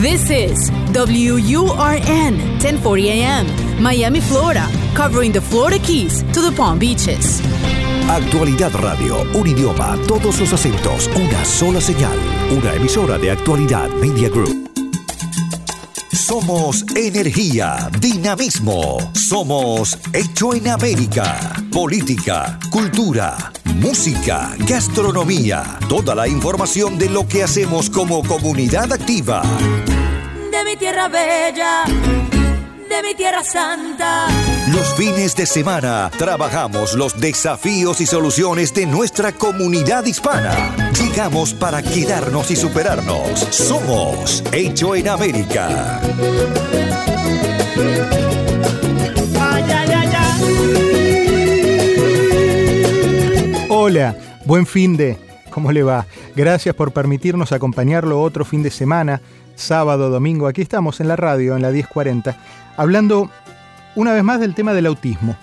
This is WURN 1040 AM, Miami, Florida, covering the Florida Keys to the Palm Beaches. Actualidad Radio, un idioma, todos los acentos, una sola señal, una emisora de Actualidad Media Group. Somos energía, dinamismo. Somos Hecho en América. Política, cultura, música, gastronomía. Toda la información de lo que hacemos como comunidad activa. De mi tierra bella de mi tierra santa. Los fines de semana trabajamos los desafíos y soluciones de nuestra comunidad hispana. Llegamos para quedarnos y superarnos. Somos Hecho en América. Hola, buen fin de. ¿Cómo le va? Gracias por permitirnos acompañarlo otro fin de semana, sábado, domingo. Aquí estamos en la radio, en la 1040 hablando una vez más del tema del autismo.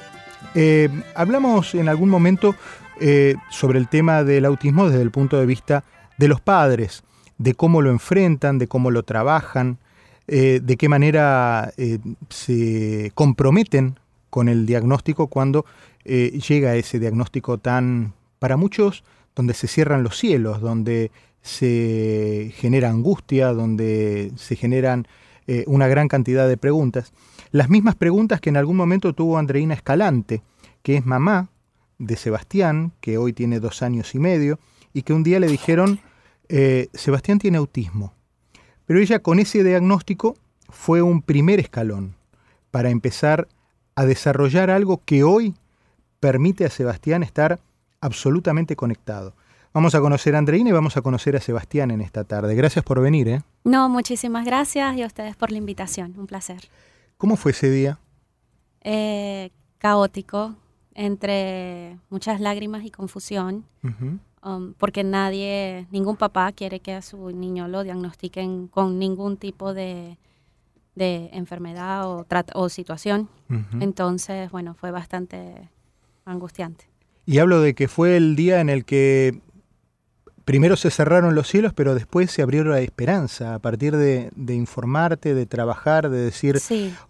Eh, hablamos en algún momento eh, sobre el tema del autismo desde el punto de vista de los padres, de cómo lo enfrentan, de cómo lo trabajan, eh, de qué manera se comprometen con el diagnóstico cuando llega ese diagnóstico tan, para muchos, donde se cierran los cielos, donde se genera angustia, donde se generan eh, una gran cantidad de preguntas. Las mismas preguntas que en algún momento tuvo Andreina Escalante, que es mamá de Sebastián, que hoy tiene dos años y medio, y que un día le dijeron, eh, Sebastián tiene autismo. Pero ella con ese diagnóstico fue un primer escalón para empezar a desarrollar algo que hoy permite a Sebastián estar absolutamente conectado. Vamos a conocer a Andreina y vamos a conocer a Sebastián en esta tarde. Gracias por venir. ¿eh? No, muchísimas gracias y a ustedes por la invitación. Un placer. ¿Cómo fue ese día? Eh, caótico, entre muchas lágrimas y confusión, um, porque nadie, ningún papá quiere que a su niño lo diagnostiquen con ningún tipo de, enfermedad o, o situación. Entonces, bueno, fue bastante angustiante. Y hablo de que fue el día en el que primero se cerraron los cielos, pero después se abrió la esperanza a partir de, informarte, de trabajar, de decir,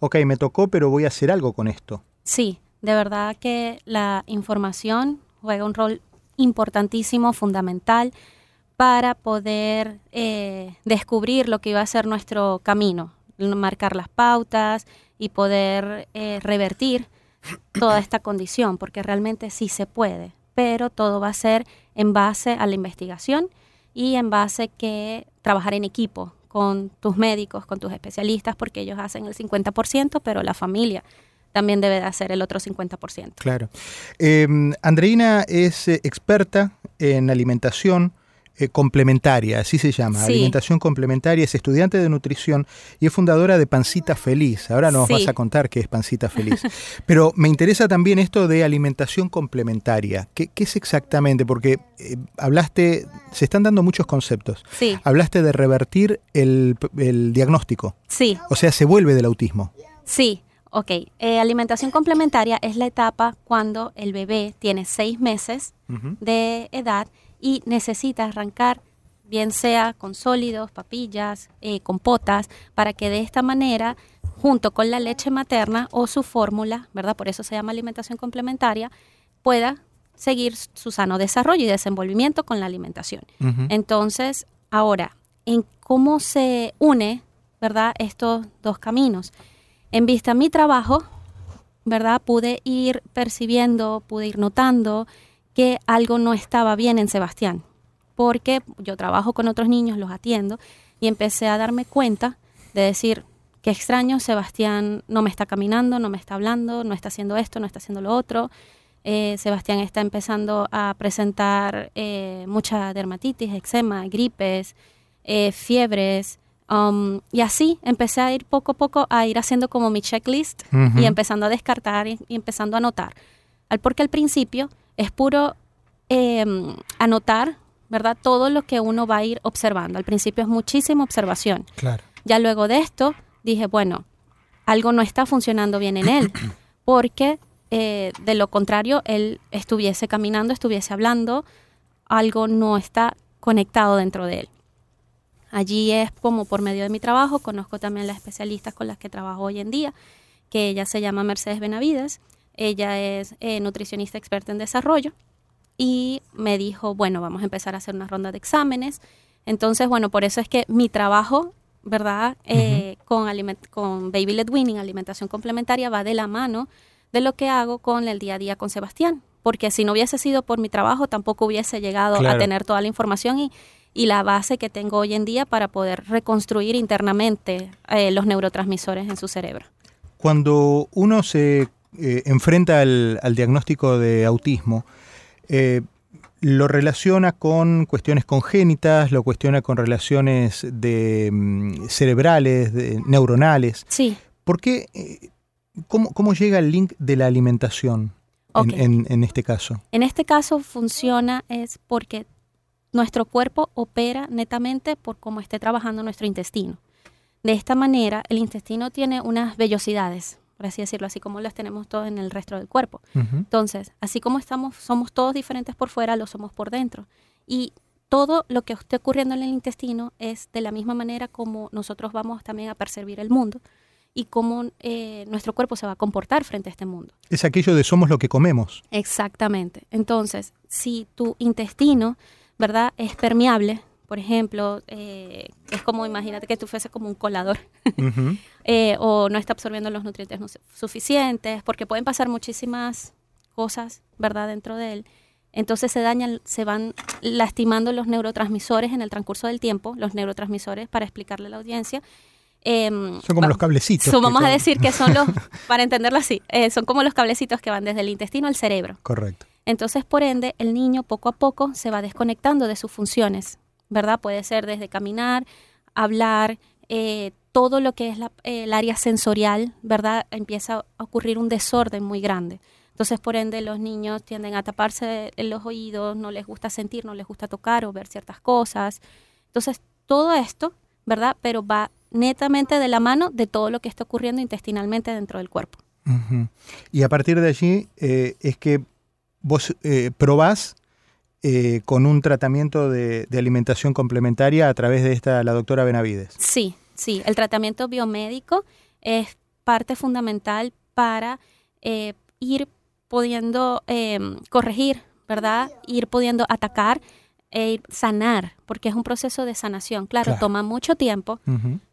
ok, me tocó, pero voy a hacer algo con esto. Sí, de verdad que la información juega un rol importantísimo, fundamental, para poder eh, descubrir lo que iba a ser nuestro camino, marcar las pautas y poder eh, revertir toda esta condición, porque realmente sí se puede pero todo va a ser en base a la investigación y en base que trabajar en equipo con tus médicos, con tus especialistas, porque ellos hacen el 50%, pero la familia también debe de hacer el otro 50%. Claro. Em, Andreina es eh, experta en alimentación, eh, complementaria, así se llama, alimentación complementaria, es estudiante de nutrición y es fundadora de Pancita Feliz. Ahora nos vas a contar qué es Pancita Feliz. Pero me interesa también esto de alimentación complementaria. ¿Qué, es exactamente? Porque eh, hablaste, se están dando muchos conceptos. Sí. Hablaste de revertir el, diagnóstico. Sí. O sea, se vuelve del autismo. Sí, Ok, eh, alimentación complementaria es la etapa cuando el bebé tiene seis meses de edad y necesita arrancar bien sea con sólidos, papillas, eh, compotas, para que de esta manera, junto con la leche materna o su fórmula, ¿verdad? Por eso se llama alimentación complementaria, pueda seguir su sano desarrollo y desenvolvimiento con la alimentación. Entonces, ahora, en cómo se une, ¿verdad? Estos dos caminos. En vista a mi trabajo, ¿verdad? Pude ir percibiendo, pude ir notando que algo no estaba bien en Sebastián, porque yo trabajo con otros niños, los atiendo, y empecé a darme cuenta de decir, qué extraño, Sebastián no me está caminando, no me está hablando, no está haciendo esto, no está haciendo lo otro. Eh, Sebastián está empezando a presentar eh, mucha dermatitis, eczema, gripes, eh, fiebres. Um, y así empecé a ir poco a poco a ir haciendo como mi checklist y empezando a descartar y, y empezando a anotar. Al porque al principio es puro em, anotar, ¿verdad? Todo lo que uno va a ir observando. Al principio es muchísima observación. Claro. Ya luego de esto dije, bueno, algo no está funcionando bien en él, porque eh, de lo contrario, él estuviese caminando, estuviese hablando, algo no está conectado dentro de él. Allí es como por medio de mi trabajo, conozco también las especialistas con las que trabajo hoy en día, que ella se llama Mercedes Benavides, ella es eh, nutricionista experta en desarrollo y me dijo, bueno, vamos a empezar a hacer una ronda de exámenes. Entonces, bueno, por eso es que mi trabajo, ¿verdad? Eh, con, con Baby Led Winning, alimentación complementaria, va de la mano de lo que hago con el día a día con Sebastián. Porque si no hubiese sido por mi trabajo, tampoco hubiese llegado a tener toda la información y, y, la base que tengo hoy en día para poder reconstruir internamente eh, los neurotransmisores en su cerebro. Cuando uno se eh, enfrenta al, diagnóstico de autismo, eh, lo relaciona con cuestiones congénitas, lo cuestiona con relaciones de, mm, cerebrales, neuronales. Sí. ¿Por qué? Eh, cómo, llega el link de la alimentación en, en, este caso? En este caso funciona es porque nuestro cuerpo opera netamente por cómo esté trabajando nuestro intestino. De esta manera, el intestino tiene unas vellosidades, por así decirlo, así como las tenemos todos en el resto del cuerpo. Entonces, así como estamos, somos todos diferentes por fuera, lo somos por dentro. Y todo lo que esté ocurriendo en el intestino es de la misma manera como nosotros vamos también a percibir el mundo y cómo eh, nuestro cuerpo se va a comportar frente a este mundo. Es aquello de somos lo que comemos. Exactamente. Entonces, si tu intestino, ¿verdad?, es permeable, por ejemplo, eh, es como imagínate que tú fuese como un colador eh, o no está absorbiendo los nutrientes suficientes, porque pueden pasar muchísimas cosas, ¿verdad?, dentro de él. Entonces se dañan, se van lastimando los neurotransmisores en el transcurso del tiempo, los neurotransmisores, para explicarle a la audiencia. Em, son como los cablecitos. vamos a decir que son los, para entenderlo así, eh, son como los cablecitos que van desde el intestino al cerebro. Correcto. Entonces, por ende, el niño poco a poco se va desconectando de sus funciones ¿verdad? Puede ser desde caminar, hablar, eh, todo lo que es el área sensorial, ¿verdad? Empieza a ocurrir un desorden muy grande. Entonces, por ende, los niños tienden a taparse los oídos, no les gusta sentir, no les gusta tocar o ver ciertas cosas. Entonces, todo esto, ¿verdad? Pero va netamente de la mano de todo lo que está ocurriendo intestinalmente dentro del cuerpo. Y a partir de allí eh, es que vos eh, probás eh, con un tratamiento de, alimentación complementaria a través de esta, la doctora Benavides. Sí, sí, el tratamiento biomédico es parte fundamental para eh, ir pudiendo em, corregir, ¿verdad? Ir pudiendo atacar e sanar, porque es un proceso de sanación. Claro, toma mucho tiempo.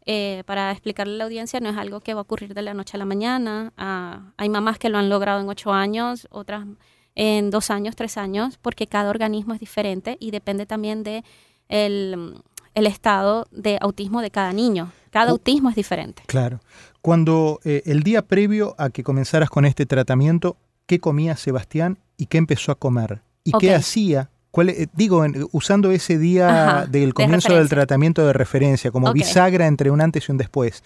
Eh, para explicarle a la audiencia, no es algo que va a ocurrir de la noche a la mañana. Ah, hay mamás que lo han logrado en ocho años, otras en dos años, tres años, porque cada organismo es diferente y depende también de el, estado de autismo de cada niño. Cada autismo es diferente. Claro. Cuando eh, el día previo a que comenzaras con este tratamiento, ¿qué comía Sebastián y qué empezó a comer? ¿Y qué hacía? ¿Cuál, eh, digo, usando ese día del comienzo del tratamiento de referencia como bisagra entre un antes y un después,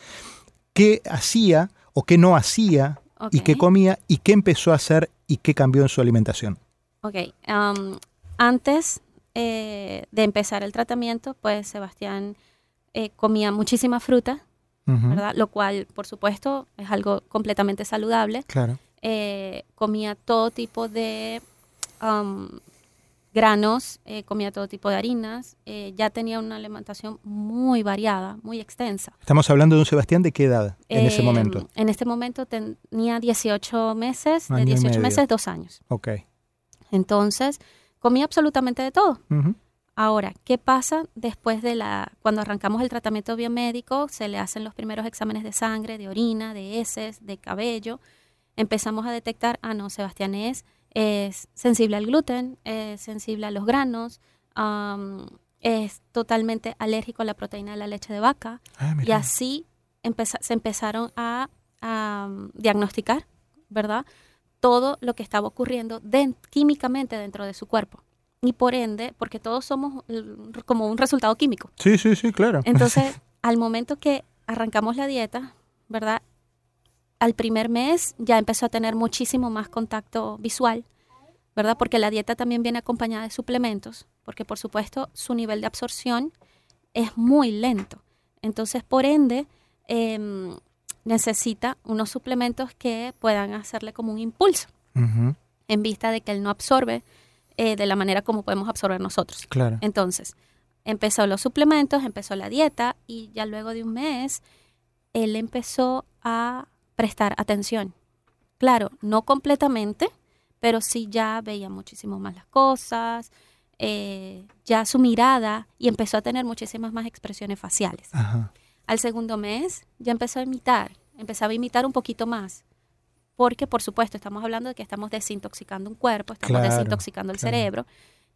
¿qué hacía o qué no hacía y qué comía y qué empezó a hacer y qué cambió en su alimentación. Ok, um, antes eh, de empezar el tratamiento, pues Sebastián eh, comía muchísima fruta, ¿verdad? Lo cual, por supuesto, es algo completamente saludable. Claro. Eh, comía todo tipo de um, granos, eh, comía todo tipo de harinas, eh, ya tenía una alimentación muy variada, muy extensa. Estamos hablando de un Sebastián de qué edad en ese momento? En este momento tenía 18 meses, de 18 meses, dos años. Ok. Entonces, comía absolutamente de todo. Ahora, ¿qué pasa después de la, cuando arrancamos el tratamiento biomédico? Se le hacen los primeros exámenes de sangre, de orina, de heces, de cabello. Empezamos a detectar, ah, no, Sebastián es es sensible al gluten, es sensible a los granos, es totalmente alérgico a la proteína de la leche de vaca. Ah, y así se empezaron a, diagnosticar, ¿verdad? Todo lo que estaba ocurriendo químicamente dentro de su cuerpo. Y por ende, porque todos somos como un resultado químico. Sí, sí, sí, claro. Entonces, al momento que arrancamos la dieta, ¿verdad? Al primer mes ya empezó a tener muchísimo más contacto visual, ¿verdad? Porque la dieta también viene acompañada de suplementos, porque por supuesto su nivel de absorción es muy lento. Entonces, por ende, em, necesita unos suplementos que puedan hacerle como un impulso, en vista de que él no absorbe eh, de la manera como podemos absorber nosotros. Claro. Entonces, empezó los suplementos, empezó la dieta y ya luego de un mes él empezó a prestar atención. Claro, no completamente, pero sí ya veía muchísimo más las cosas, eh, ya su mirada y empezó a tener muchísimas más expresiones faciales. Al segundo mes ya empezó a imitar, empezaba a imitar un poquito más, porque por supuesto estamos hablando de que estamos desintoxicando un cuerpo, estamos desintoxicando el cerebro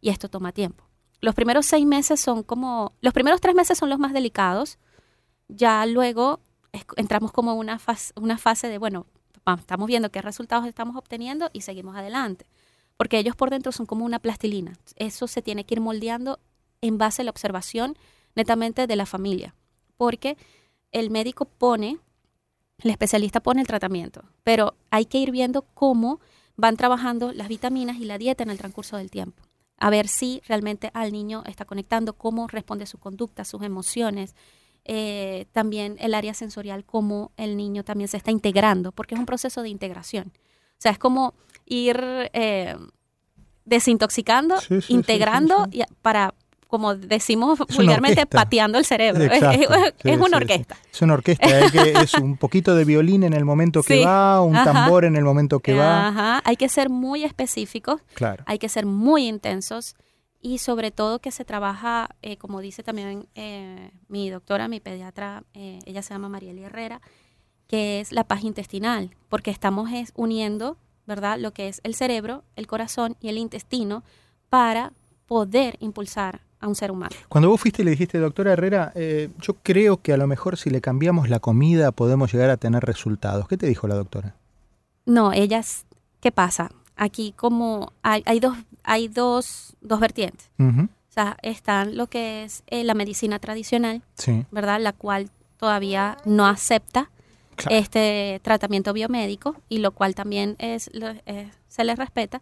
y esto toma tiempo. Los primeros seis meses son como, los primeros tres meses son los más delicados, ya luego entramos como una fase, una fase de, bueno, estamos viendo qué resultados estamos obteniendo y seguimos adelante. Porque ellos por dentro son como una plastilina. Eso se tiene que ir moldeando en base a la observación netamente de la familia. Porque el médico pone, el especialista pone el tratamiento, pero hay que ir viendo cómo van trabajando las vitaminas y la dieta en el transcurso del tiempo. A ver si realmente al niño está conectando, cómo responde su conducta, sus emociones, eh, también el área sensorial, cómo el niño también se está integrando, porque es un proceso de integración. O sea, es como ir eh, desintoxicando, integrando para, como decimos vulgarmente, pateando el cerebro. es, una orquesta. Es una orquesta, es un poquito de violín en el momento que va, un tambor en el momento que va. Hay que ser muy específicos, claro. hay que ser muy intensos y sobre todo que se trabaja, eh, como dice también eh, mi doctora, mi pediatra, eh, ella se llama Marieli Herrera, que es la paz intestinal, porque estamos uniendo, ¿verdad?, lo que es el cerebro, el corazón y el intestino para poder impulsar a un ser humano. Cuando vos fuiste y le dijiste, doctora Herrera, yo creo que a lo mejor si le cambiamos la comida podemos llegar a tener resultados. ¿Qué te dijo la doctora? No, ellas, ¿qué pasa? Aquí como hay, hay dos hay dos, dos vertientes. O sea, están lo que es eh, la medicina tradicional, ¿verdad? La cual todavía no acepta este tratamiento biomédico y lo cual también es, eh, se les respeta.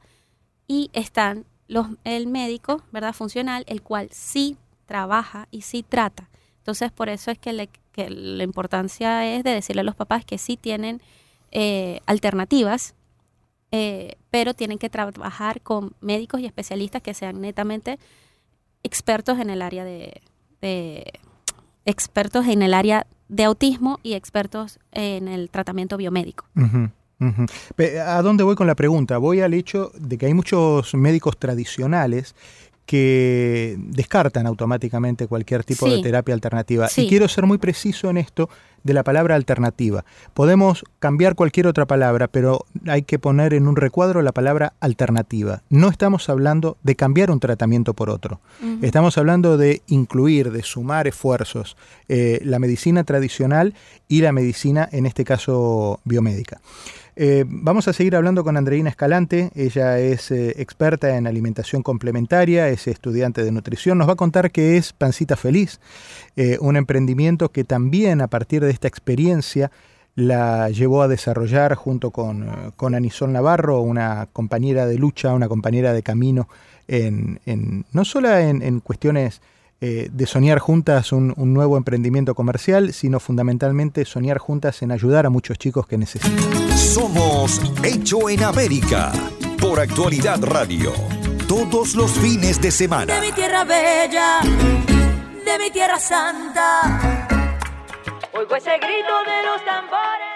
Y están los, el médico, ¿verdad? Funcional, el cual sí trabaja y sí trata. Entonces, por eso es que, la importancia es de decirle a los papás que sí tienen eh, alternativas eh, pero tienen que trabajar con médicos y especialistas que sean netamente expertos en el área de, expertos en el área de autismo y expertos en el tratamiento biomédico. ¿A dónde voy con la pregunta? Voy al hecho de que hay muchos médicos tradicionales que descartan automáticamente cualquier tipo de terapia alternativa. Y quiero ser muy preciso en esto de la palabra alternativa. Podemos cambiar cualquier otra palabra, pero hay que poner en un recuadro la palabra alternativa. No estamos hablando de cambiar un tratamiento por otro. Estamos hablando de incluir, de sumar esfuerzos, eh, la medicina tradicional y la medicina, en este caso, biomédica. Eh, vamos a seguir hablando con Andreina Escalante, ella es eh, experta en alimentación complementaria, es estudiante de nutrición, nos va a contar qué es Pancita Feliz, eh, un emprendimiento que también a partir de esta experiencia la llevó a desarrollar junto con, con Anisol Navarro, una compañera de lucha, una compañera de camino, en, no solo en cuestiones eh, de soñar juntas un, nuevo emprendimiento comercial, sino fundamentalmente soñar juntas en ayudar a muchos chicos que necesitan. Somos Hecho en América por Actualidad Radio. Todos los fines de semana. De mi tierra bella, de mi tierra santa. Oigo ese grito de los tambores.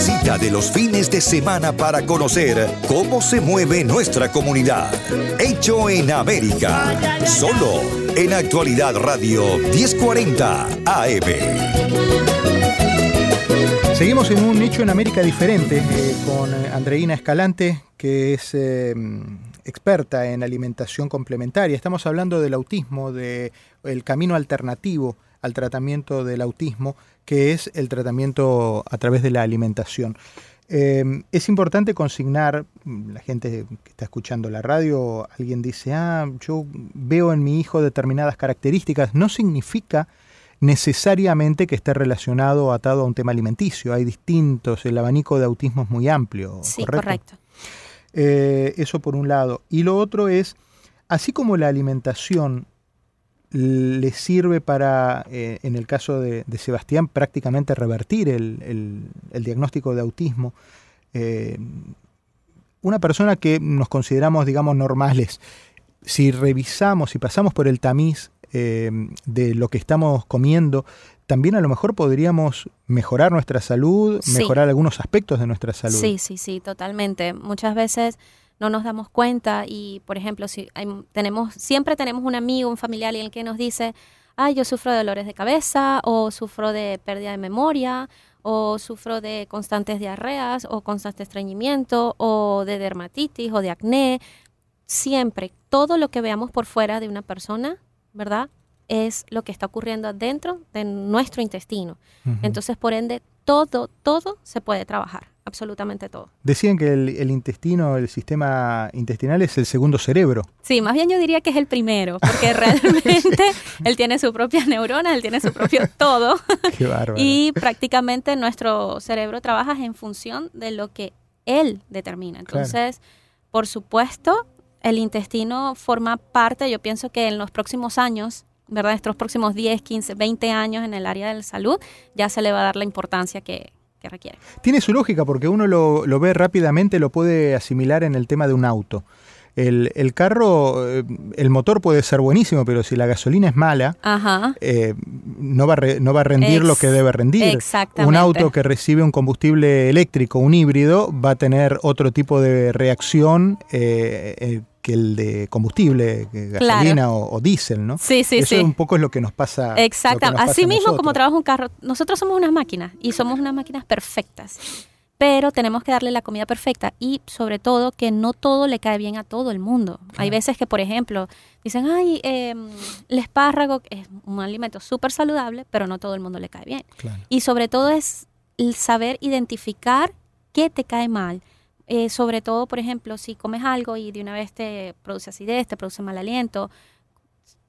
La cita de los fines de semana para conocer cómo se mueve nuestra comunidad. Hecho en América. Solo en Actualidad Radio 1040 AM. Seguimos en un Hecho en América diferente eh, con eh, Andreina Escalante, que es eh, experta en alimentación complementaria. Estamos hablando del autismo, del camino alternativo al tratamiento del autismo, que es el tratamiento a través de la alimentación. Eh, es importante consignar, la gente que está escuchando la radio, alguien dice, ah, yo veo en mi hijo determinadas características, no significa necesariamente que esté relacionado o atado a un tema alimenticio. Hay distintos, el abanico de autismo es muy amplio. Sí, correcto. Eh, eso por un lado. Y lo otro es, así como la alimentación le sirve para, eh, en el caso de, Sebastián, prácticamente revertir el, diagnóstico de autismo. Eh, una persona que nos consideramos, digamos, normales, si revisamos, si pasamos por el tamiz eh, de lo que estamos comiendo, también a lo mejor podríamos mejorar nuestra salud, mejorar algunos aspectos de nuestra salud. Sí, sí, sí, totalmente. Muchas veces no nos damos cuenta y, por ejemplo, si tenemos, siempre tenemos un amigo, un familiar y el que nos dice, ay, yo sufro de dolores de cabeza o sufro de pérdida de memoria o sufro de constantes diarreas o constante estreñimiento o de dermatitis o de acné. Siempre, todo lo que veamos por fuera de una persona, ¿verdad? es lo que está ocurriendo dentro de nuestro intestino. Entonces, por ende, todo, todo se puede trabajar, absolutamente todo. Decían que el, intestino, el sistema intestinal es el segundo cerebro. Sí, más bien yo diría que es el primero, porque realmente él tiene su propia neurona, él tiene su propio todo. Qué bárbaro. Y prácticamente nuestro cerebro trabaja en función de lo que él determina. Entonces, por supuesto, el intestino forma parte, yo pienso que en los próximos años ¿verdad? Estos próximos 10, 15, 20 años en el área de la salud, ya se le va a dar la importancia que, requiere. Tiene su lógica porque uno lo, lo, ve rápidamente, lo puede asimilar en el tema de un auto. El, el, carro, eh, el motor puede ser buenísimo, pero si la gasolina es mala, eh, no, va a no va a rendir lo que debe rendir. Exactamente. Un auto que recibe un combustible eléctrico, un híbrido, va a tener otro tipo de reacción eh, que el de combustible, gasolina o, diésel, ¿no? Sí, sí, Eso sí. un poco es lo que nos pasa. Exacto. Así mismo como trabaja un carro, nosotros somos unas máquinas y somos unas máquinas perfectas. Pero tenemos que darle la comida perfecta y sobre todo que no todo le cae bien a todo el mundo. Hay veces que, por ejemplo, dicen, ay, em, el espárrago es un alimento súper saludable, pero no todo el mundo le cae bien. Y sobre todo es el saber identificar qué te cae mal eh, sobre todo, por ejemplo, si comes algo y de una vez te produce acidez, te produce mal aliento,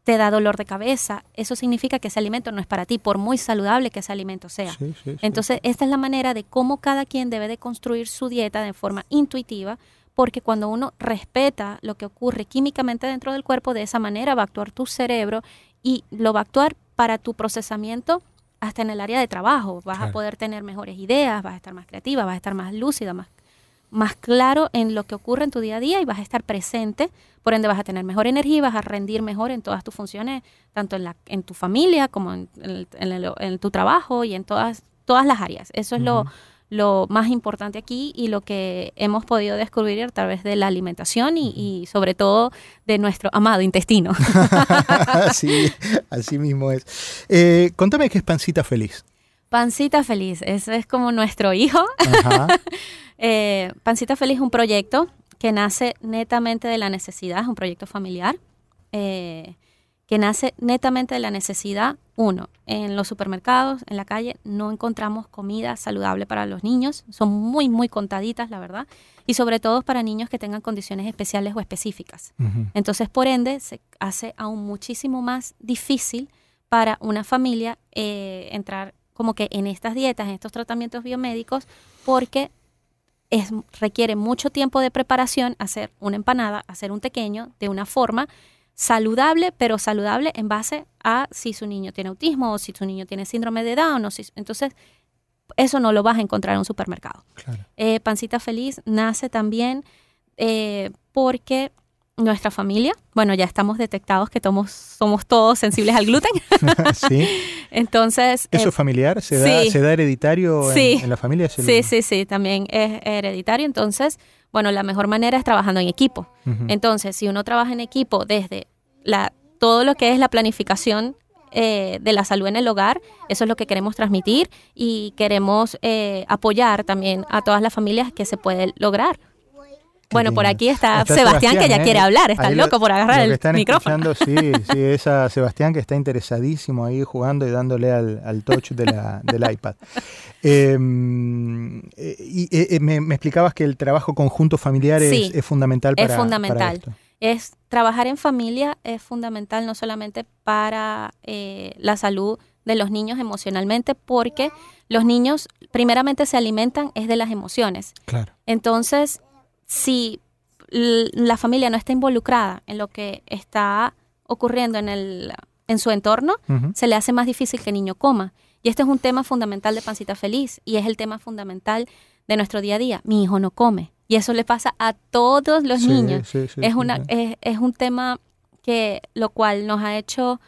te da dolor de cabeza, eso significa que ese alimento no es para ti, por muy saludable que ese alimento sea. Entonces, esta es la manera de cómo cada quien debe de construir su dieta de forma intuitiva, porque cuando uno respeta lo que ocurre químicamente dentro del cuerpo, de esa manera va a actuar tu cerebro y lo va a actuar para tu procesamiento hasta en el área de trabajo. Vas a poder tener mejores ideas, vas a estar más creativa, vas a estar más lúcida, más más claro en lo que ocurre en tu día a día y vas a estar presente, por ende vas a tener mejor energía y vas a rendir mejor en todas tus funciones, tanto en, la, en tu familia como en, en, tu trabajo y en todas, todas las áreas. Eso es lo, lo más importante aquí y lo que hemos podido descubrir a través de la alimentación y, sobre todo de nuestro amado intestino. sí, así mismo es. Eh, contame qué es Pancita Feliz. Pancita Feliz, eso es como nuestro hijo. Eh, Pancita Feliz es un proyecto que nace netamente de la necesidad, es un proyecto familiar, eh, que nace netamente de la necesidad, uno, en los supermercados, en la calle, no encontramos comida saludable para los niños, son muy, muy contaditas, la verdad, y sobre todo para niños que tengan condiciones especiales o específicas. Entonces, por ende, se hace aún muchísimo más difícil para una familia eh, entrar como que en estas dietas, en estos tratamientos biomédicos, porque es, requiere mucho tiempo de preparación hacer una empanada, hacer un pequeño de una forma saludable, pero saludable en base a si su niño tiene autismo o si su niño tiene síndrome de Down. O si, entonces, eso no lo vas a encontrar en un supermercado. Eh, Pancita Feliz nace también eh, porque nuestra familia, bueno, ya estamos detectados que somos todos sensibles al gluten. sí. Entonces... ¿Eso es eh, familiar? ¿Se, da, ¿Se da hereditario en, la familia? Sí, sí, sí, también es hereditario. Entonces, bueno, la mejor manera es trabajando en equipo. Entonces, si uno trabaja en equipo desde la, todo lo que es la planificación eh, de la salud en el hogar, eso es lo que queremos transmitir y queremos eh, apoyar también a todas las familias que se puede lograr. Bueno, por aquí está, Sebastián, que ya ¿eh? quiere hablar, está loco por agarrar el micrófono. Sí, sí, es a Sebastián que está interesadísimo ahí jugando y dándole al, touch de la, del iPad. Em, eh, y eh, me, explicabas que el trabajo conjunto familiar es, fundamental para Es fundamental. Para Es trabajar en familia es fundamental no solamente para la salud de los niños emocionalmente, porque los niños primeramente se alimentan es de las emociones. Claro. Entonces, si la familia no está involucrada en lo que está ocurriendo en, el, en su entorno, se le hace más difícil que el niño coma. Y este es un tema fundamental de Pancita Feliz y es el tema fundamental de nuestro día a día. Mi hijo no come. Y eso le pasa a todos los Sí, niños. sí, sí, es, una, es, es un tema que lo cual nos ha hecho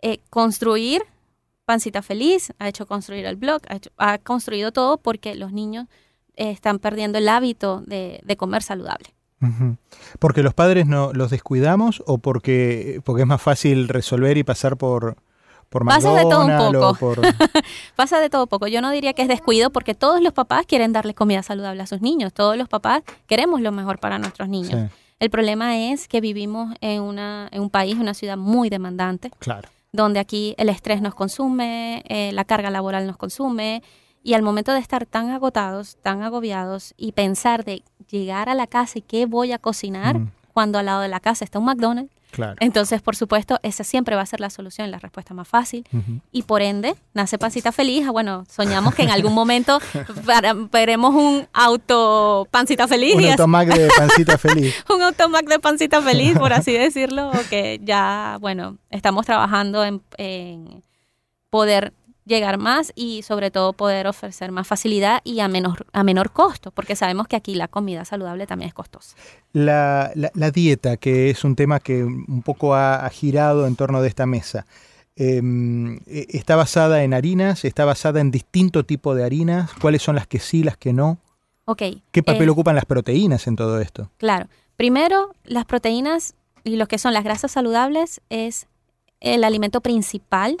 eh, construir Pancita Feliz, ha hecho construir el blog, ha, hecho- ha construido todo porque los niños eh, están perdiendo el hábito de, de comer saludable. ¿Porque los padres no los descuidamos o porque, porque es más fácil resolver y pasar por, por Pasa de todo un poco. por- Pasa de todo poco. Yo no diría que es descuido porque todos los papás quieren darle comida saludable a sus niños. Todos los papás queremos lo mejor para nuestros niños. Sí, El problema es que vivimos en, una, en un país, una ciudad muy demandante, claro. donde aquí el estrés nos consume, eh, la carga laboral nos consume, y al momento de estar tan agotados, tan agobiados, y pensar de llegar a la casa y qué voy a cocinar, Mm. cuando al lado de la casa está un McDonald's, Claro. entonces, por supuesto, esa siempre va a ser la solución, la respuesta más fácil. Y por ende, nace Pancita Feliz. Ah, Bueno, soñamos que en algún momento veremos un auto Pancita Feliz. Un automac de pancita feliz. un automac de pancita feliz, por así decirlo, que ya, bueno, estamos trabajando en, en poder llegar más y sobre todo poder ofrecer más facilidad y a menor, a menor costo, porque sabemos que aquí la comida saludable también es costosa. La, la- la dieta, que es un tema que un poco ha, ha girado en torno de esta mesa, em, eh, ¿está basada en harinas? ¿Está basada en distinto tipo de harinas? ¿Cuáles son las que sí, las que no? Ok. ¿Qué papel eh, ocupan las proteínas en todo esto? Claro. Primero, las proteínas y lo que son las grasas saludables es el alimento principal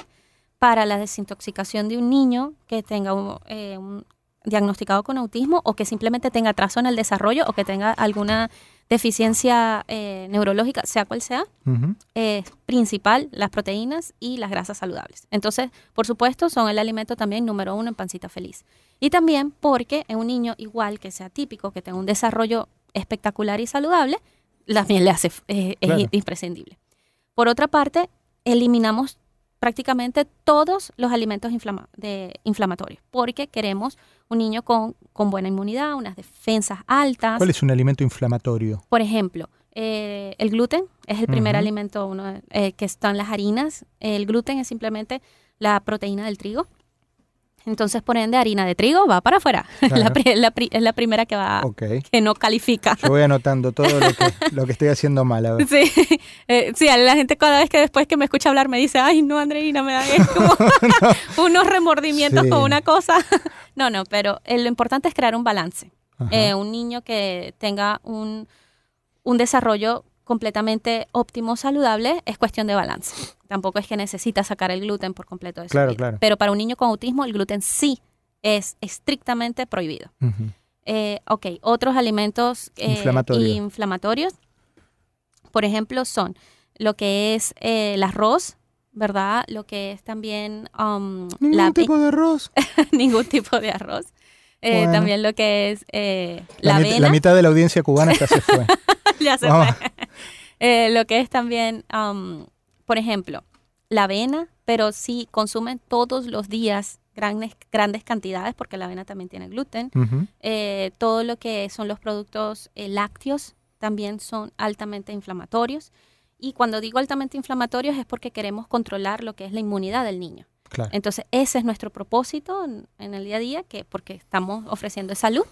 para la desintoxicación de un niño que tenga un, eh, un diagnosticado con autismo o que simplemente tenga atraso en el desarrollo o que tenga alguna deficiencia eh, neurológica, sea cual sea, es principal las proteínas y las grasas saludables. Entonces, por supuesto, son el alimento también número uno en pancita feliz. Y también porque en un niño igual que sea típico, que tenga un desarrollo espectacular y saludable, la miel le hace, eh, es imprescindible. Por otra parte, eliminamos prácticamente todos los alimentos inflama- de- inflamatorios, porque queremos un niño con, con buena inmunidad, unas defensas altas. ¿Cuál es un alimento inflamatorio? Por ejemplo, eh, el gluten es el primer Ujú. alimento uno, eh, que están las harinas. El gluten es simplemente la proteína del trigo. Entonces, por ende, harina de trigo va para afuera. Claro. La pri- la pri- es la primera que va que no califica. Yo voy anotando todo lo que, lo que estoy haciendo mal. A ver. Sí, eh, sí, a la gente cada vez que después que me escucha hablar me dice, ay, no, Andreina, me da es como unos remordimientos Sí. con una cosa. no, no, pero eh, lo importante es crear un balance. Eh, un niño que tenga un, un desarrollo completamente óptimo, saludable, es cuestión de balance. Tampoco es que necesita sacar el gluten por completo de su Claro, vida. claro. Pero para un niño con autismo, el gluten sí es estrictamente prohibido. Eh, ok, otros alimentos eh, Inflamatorios. inflamatorios, por ejemplo, son lo que es eh, el arroz, ¿verdad? Lo que es también um, Ningún la, tipo de arroz. ningún tipo de arroz. Eh, Bueno. También lo que es eh, La, la, mit- avena. la mitad de la audiencia cubana ya se fue. ya se Vamos. fue. Eh, lo que es también, um, por ejemplo, la avena, pero si consumen todos los días grandes, grandes cantidades, porque la avena también tiene gluten. Eh, todo lo que son los productos lácteos también son altamente inflamatorios. Y cuando digo altamente inflamatorios es porque queremos controlar lo que es la inmunidad del niño. Claro. Entonces, ese es nuestro propósito en, en el día a día, que porque estamos ofreciendo salud.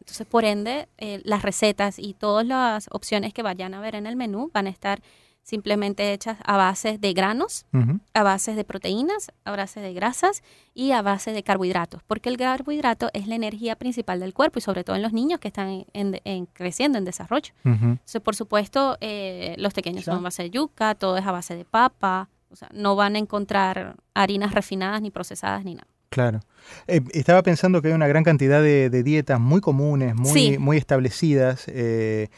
Entonces, por ende, eh, las recetas y todas las opciones que vayan a ver en el menú van a estar simplemente hechas a base de granos, a base de proteínas, a base de grasas y a base de carbohidratos, porque el carbohidrato es la energía principal del cuerpo y sobre todo en los niños que están en- en- creciendo en desarrollo. Entonces, por supuesto, eh, los pequeños son a base de yuca, todo es a base de papa, o sea, no van a encontrar harinas refinadas ni procesadas ni nada. Claro. Eh, estaba pensando que hay una gran cantidad de, de dietas muy comunes, muy, Sí. muy establecidas, eh,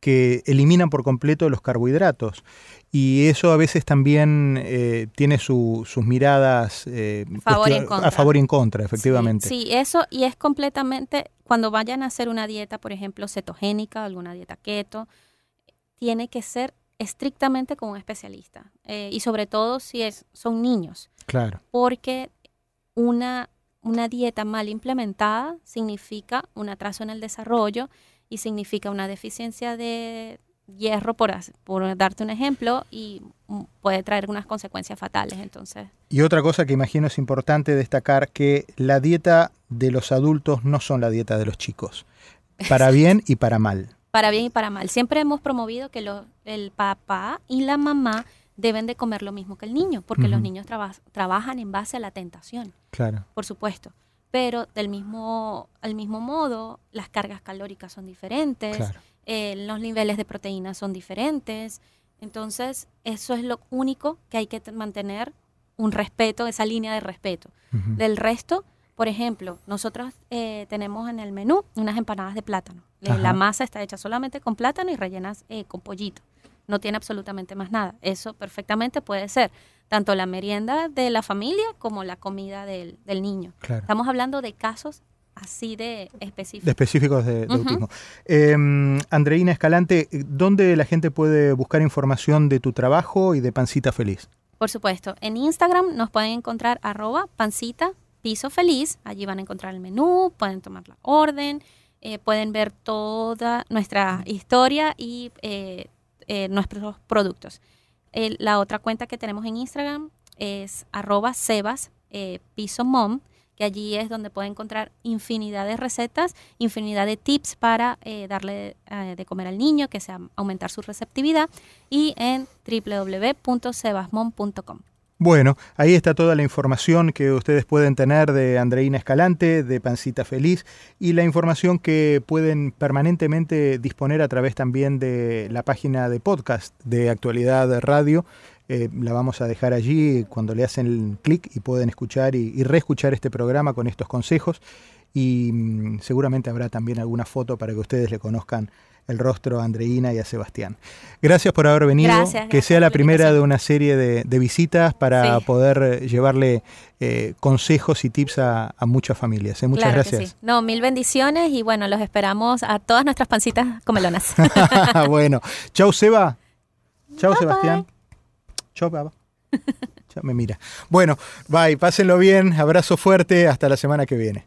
que eliminan por completo los carbohidratos. Y eso a veces también eh, tiene su- sus miradas Favor a favor y en contra, efectivamente. Sí, sí, eso y es completamente, cuando vayan a hacer una dieta, por ejemplo, cetogénica, alguna dieta keto, tiene que ser estrictamente con un especialista. Eh, y sobre todo si es, son niños. Claro. porque una, una dieta mal implementada significa un atraso en el desarrollo y significa una deficiencia de hierro, por, por darte un ejemplo, y puede traer unas consecuencias fatales. Entonces, Y otra cosa que imagino es importante destacar que la dieta de los adultos no son la dieta de los chicos. Para bien y para mal. Para bien y para mal. Siempre hemos promovido que lo, el papá y la mamá deben de comer lo mismo que el niño, porque los niños trabajan en base a la tentación. Claro. Por supuesto. Pero del mismo, al mismo modo, las cargas calóricas son diferentes, eh, los niveles de proteínas son diferentes. Entonces, eso es lo único que hay que mantener un respeto, esa línea de respeto. Del resto, por ejemplo, nosotros eh, tenemos en el menú unas empanadas de plátano. Eh, la masa está hecha solamente con plátano y rellenas eh, con pollito. No tiene absolutamente más nada. Eso perfectamente puede ser tanto la merienda de la familia como la comida del, niño. Estamos hablando de casos así de específicos. De específicos de, autismo. Em, Andreina Escalante, ¿dónde la gente puede buscar información de tu trabajo y de Pancita Feliz? Por supuesto, en Instagram nos pueden encontrar arroba pancita piso feliz, allí van a encontrar el menú, pueden tomar la orden, eh, pueden ver toda nuestra historia y eh, eh, nuestros productos. la otra cuenta que tenemos en Instagram es arroba sebas mom, que allí es donde pueden encontrar infinidad de recetas, infinidad de tips para darle de comer al niño, que sea aumentar su receptividad, y en www.sebasmom.com. Bueno, ahí está toda la información que ustedes pueden tener de Andreina Escalante, de Pancita Feliz, y la información que pueden permanentemente disponer a través también de la página de podcast de Actualidad Radio. Eh, la vamos a dejar allí cuando le hacen clic y pueden escuchar y, y reescuchar este programa con estos consejos. Y mm, seguramente habrá también alguna foto para que ustedes le conozcan el rostro a Andreina y a Sebastián. Gracias por haber venido. que sea la primera de una serie de, visitas para poder eh, llevarle eh, consejos y tips a, muchas familias. ¿eh? Muchas gracias. No, mil bendiciones y bueno, los esperamos a todas nuestras pancitas comelonas. bueno, chau Seba. Chau Sebastián. Chau, papá. Ya me mira. Bueno, bye, pásenlo bien, abrazo fuerte, hasta la semana que viene.